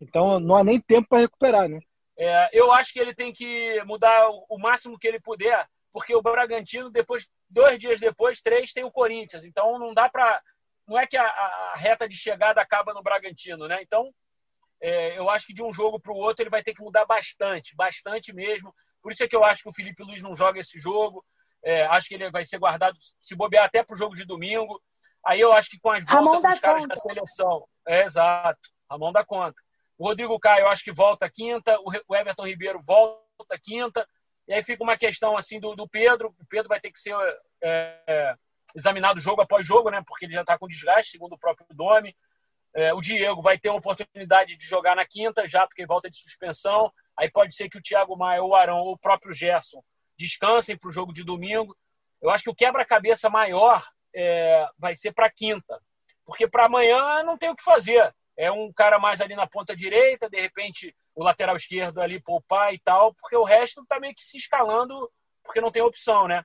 Então não há nem tempo para recuperar, né?
É, eu acho que ele tem que mudar o máximo que ele puder, porque o Bragantino, depois, dois dias depois, três, tem o Corinthians. Então não dá para. Não é que a, a, reta de chegada acaba no Bragantino, né? Então é, eu acho que de um jogo para o outro ele vai ter que mudar bastante, bastante mesmo. Por isso é que eu acho que o Felipe Luiz não joga esse jogo. É, acho que ele vai ser guardado, se bobear até para o jogo de domingo. Aí eu acho que com as voltas dos caras conta. da seleção. É exato, a mão da conta. O Rodrigo Caio, eu acho que volta quinta. O Everton Ribeiro volta quinta. E aí fica uma questão assim do, do Pedro. O Pedro vai ter que ser é, examinado jogo após jogo, né? Porque ele já está com desgaste, segundo o próprio Domi. É, o Diego vai ter uma oportunidade de jogar na quinta, já porque volta de suspensão. Aí pode ser que o Thiago Maia, o Arão ou o próprio Gerson descansem para o jogo de domingo. Eu acho que o quebra-cabeça maior é, vai ser para quinta, porque para amanhã não tem o que fazer. É um cara mais ali na ponta direita, de repente o lateral esquerdo ali poupar e tal, porque o resto está meio que se escalando, porque não tem opção, né?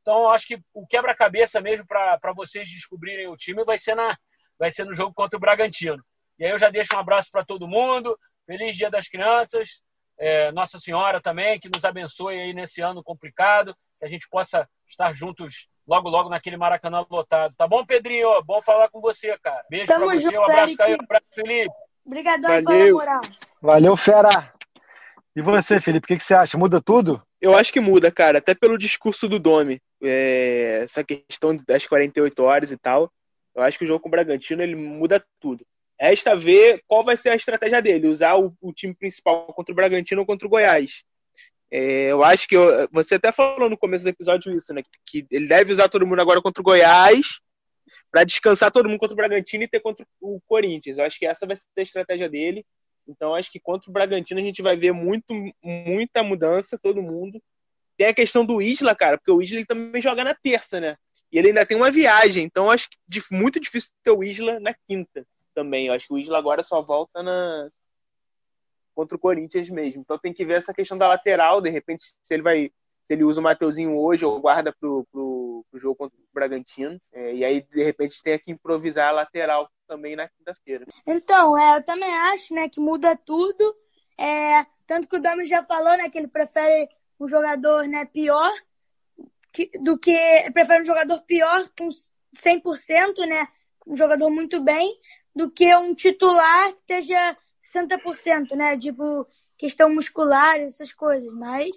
Então, acho que o quebra-cabeça mesmo para vocês descobrirem o time vai ser, na, vai ser no jogo contra o Bragantino. E aí eu já deixo um abraço para todo mundo. Feliz Dia das Crianças. É, Nossa Senhora também, que nos abençoe aí nesse ano complicado, que a gente possa estar juntos logo, logo naquele Maracanã lotado. Tá bom, Pedrinho? Bom falar com você, cara. Beijo Tamo pra você. Junto, um abraço, Caio. Um abraço, Felipe.
Obrigadão pela moral.
Valeu, fera. E você, Felipe, o que, que, você acha? Muda tudo?
Eu acho que muda, cara, até pelo discurso do Domi. É, essa questão das 48 horas e tal. Eu acho que o jogo com o Bragantino ele muda tudo. Resta ver qual vai ser a estratégia dele, usar o, o time principal contra o Bragantino ou contra o Goiás. É, eu acho que eu, você até falou no começo do episódio isso, né? Que ele deve usar todo mundo agora contra o Goiás para descansar todo mundo contra o Bragantino e ter contra o Corinthians. Eu acho que essa vai ser a estratégia dele. Então, acho que contra o Bragantino a gente vai ver muito, muita mudança, todo mundo. Tem a questão do Isla, cara, porque o Isla ele também joga na terça, né? E ele ainda tem uma viagem, então acho que muito difícil ter o Isla na quinta também. Eu acho que o Isla agora só volta na contra o Corinthians mesmo. Então tem que ver essa questão da lateral, de repente, se ele vai. Se ele usa o Mateuzinho hoje ou guarda pro, pro, pro jogo contra o Bragantino. É, e aí, de repente, tem que improvisar a lateral também na quinta-feira.
Então, é, eu também acho né, que muda tudo. É, tanto que o Dami já falou né, que ele prefere um jogador né, pior que, do que. Prefere um jogador pior com 100%, né? Um jogador muito bem, do que um titular que esteja 60%, né? Tipo, questão muscular, essas coisas. Mas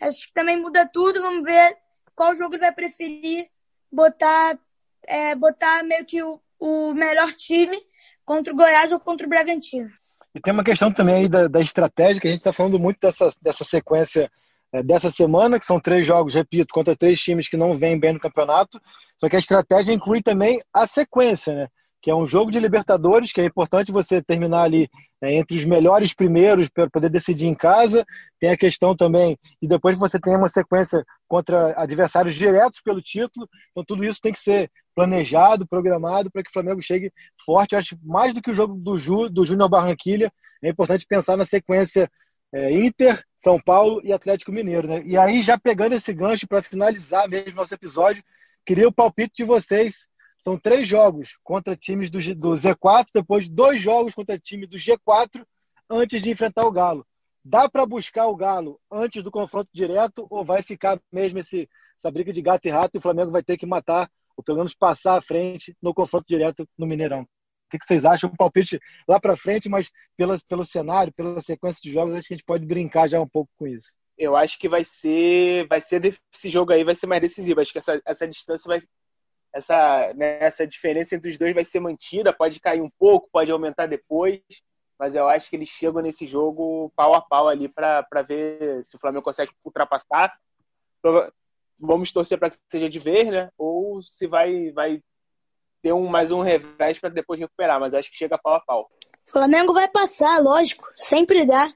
acho que também muda tudo. Vamos ver qual jogo ele vai preferir botar, é, botar meio que o, o melhor time contra o Goiás ou contra o Bragantino.
E tem uma questão também aí da, da estratégia, que a gente está falando muito dessa, dessa sequência é, dessa semana, que são três jogos, repito, contra três times que não vêm bem no campeonato. Só que a estratégia inclui também a sequência, né? Que é um jogo de Libertadores, que é importante você terminar ali é, entre os melhores primeiros para poder decidir em casa. Tem a questão também, e depois você tem uma sequência contra adversários diretos pelo título. Então tudo isso tem que ser planejado, programado para que o Flamengo chegue forte. Eu acho mais do que o jogo do, Ju, do Júnior Barranquilha, é importante pensar na sequência é, Inter, São Paulo e Atlético Mineiro. Né? E aí, já pegando esse gancho para finalizar mesmo nosso episódio, queria o palpite de vocês. São três jogos contra times do, do Z4, depois dois jogos contra time do G4 antes de enfrentar o Galo. Dá para buscar o Galo antes do confronto direto ou vai ficar mesmo esse, essa briga de gato e rato e o Flamengo vai ter que matar, ou pelo menos passar à frente no confronto direto no Mineirão? O que, vocês acham? Um palpite lá para frente, mas pela, pelo cenário, pela sequência de jogos, acho que a gente pode brincar já um pouco com isso.
Eu acho que vai ser, vai ser esse jogo aí vai ser mais decisivo. Acho que essa, essa distância vai, essa, né, essa diferença entre os dois vai ser mantida. Pode cair um pouco, pode aumentar depois, mas eu acho que eles chegam nesse jogo pau a pau ali para ver se o Flamengo consegue ultrapassar. Vamos torcer para que seja de ver, né? Ou se vai, vai ter um, mais um revés para depois recuperar, mas acho que chega pau a pau.
Flamengo vai passar, lógico, sempre dá.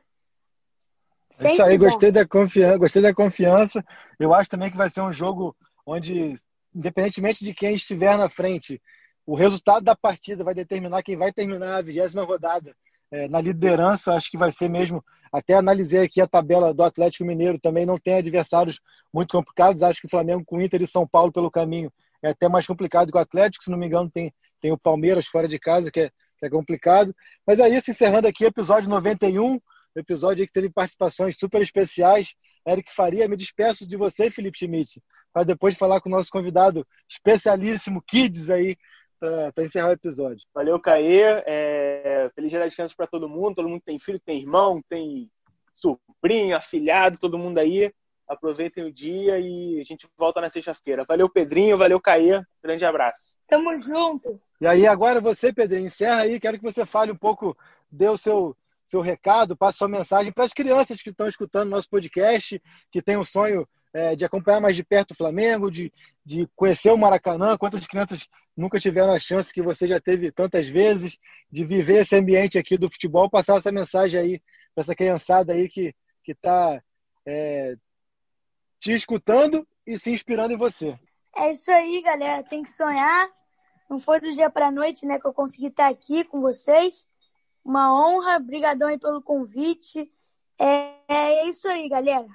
Sempre Isso aí, dá. gostei da confiança, gostei da confiança. Eu acho também que vai ser um jogo onde, independentemente de quem estiver na frente, o resultado da partida vai determinar quem vai terminar a vigésima rodada. É, na liderança, acho que vai ser mesmo. Até analisei aqui a tabela do Atlético Mineiro, também não tem adversários muito complicados. Acho que o Flamengo com Inter e São Paulo pelo caminho é até mais complicado que o Atlético, se não me engano, tem, tem o Palmeiras fora de casa, que é, que é complicado. Mas é isso, encerrando aqui episódio 91, episódio que teve participações super especiais. Eric Faria, me despeço de você, Felipe Schmidt, para depois falar com o nosso convidado especialíssimo, Kids, aí, para encerrar o episódio.
Valeu, Caê. É... Feliz dia das crianças para todo mundo. Todo mundo tem filho, tem irmão, tem sobrinho, afilhado, todo mundo aí. Aproveitem o dia e a gente volta na sexta-feira. Valeu, Pedrinho. Valeu, Caê. Grande abraço.
Tamo junto.
E aí, agora você, Pedrinho, encerra aí. Quero que você fale um pouco, dê o seu, seu recado, passe sua mensagem para as crianças que estão escutando nosso podcast, que têm o sonho é, de acompanhar mais de perto o Flamengo, de, de conhecer o Maracanã. Quantas crianças nunca tiveram a chance que você já teve tantas vezes de viver esse ambiente aqui do futebol? Passar essa mensagem aí para essa criançada aí que está é, te escutando e se inspirando em você.
É isso aí, galera. Tem que sonhar. Não foi do dia para noite, né, que eu consegui estar aqui com vocês. Uma honra. Obrigadão aí pelo convite. É, é isso aí, galera.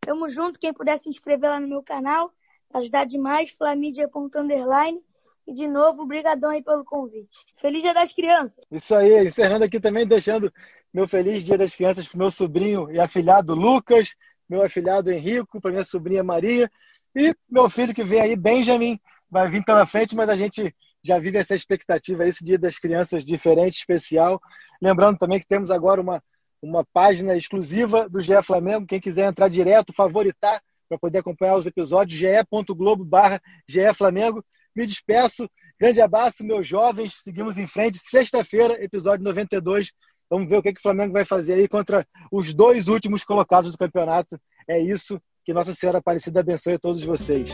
Tamo junto. Quem puder se inscrever lá no meu canal, ajudar demais, flamidia.underline. E de novo, brigadão aí pelo convite. Feliz Dia das Crianças.
Isso aí, encerrando aqui também, deixando meu feliz Dia das Crianças para meu sobrinho e afilhado Lucas, meu afilhado Henrico, para minha sobrinha Maria e meu filho que vem aí, Benjamin, vai vir pela frente, mas a gente já vive essa expectativa, esse Dia das Crianças diferente, especial. Lembrando também que temos agora uma uma página exclusiva do GE Flamengo. Quem quiser entrar direto, favoritar para poder acompanhar os episódios, ge.globo barra Flamengo. Me despeço. Grande abraço, meus jovens. Seguimos em frente. Sexta-feira, episódio 92. Vamos ver o que, que o Flamengo vai fazer aí contra os dois últimos colocados do campeonato. É isso. Que Nossa Senhora Aparecida abençoe a todos vocês.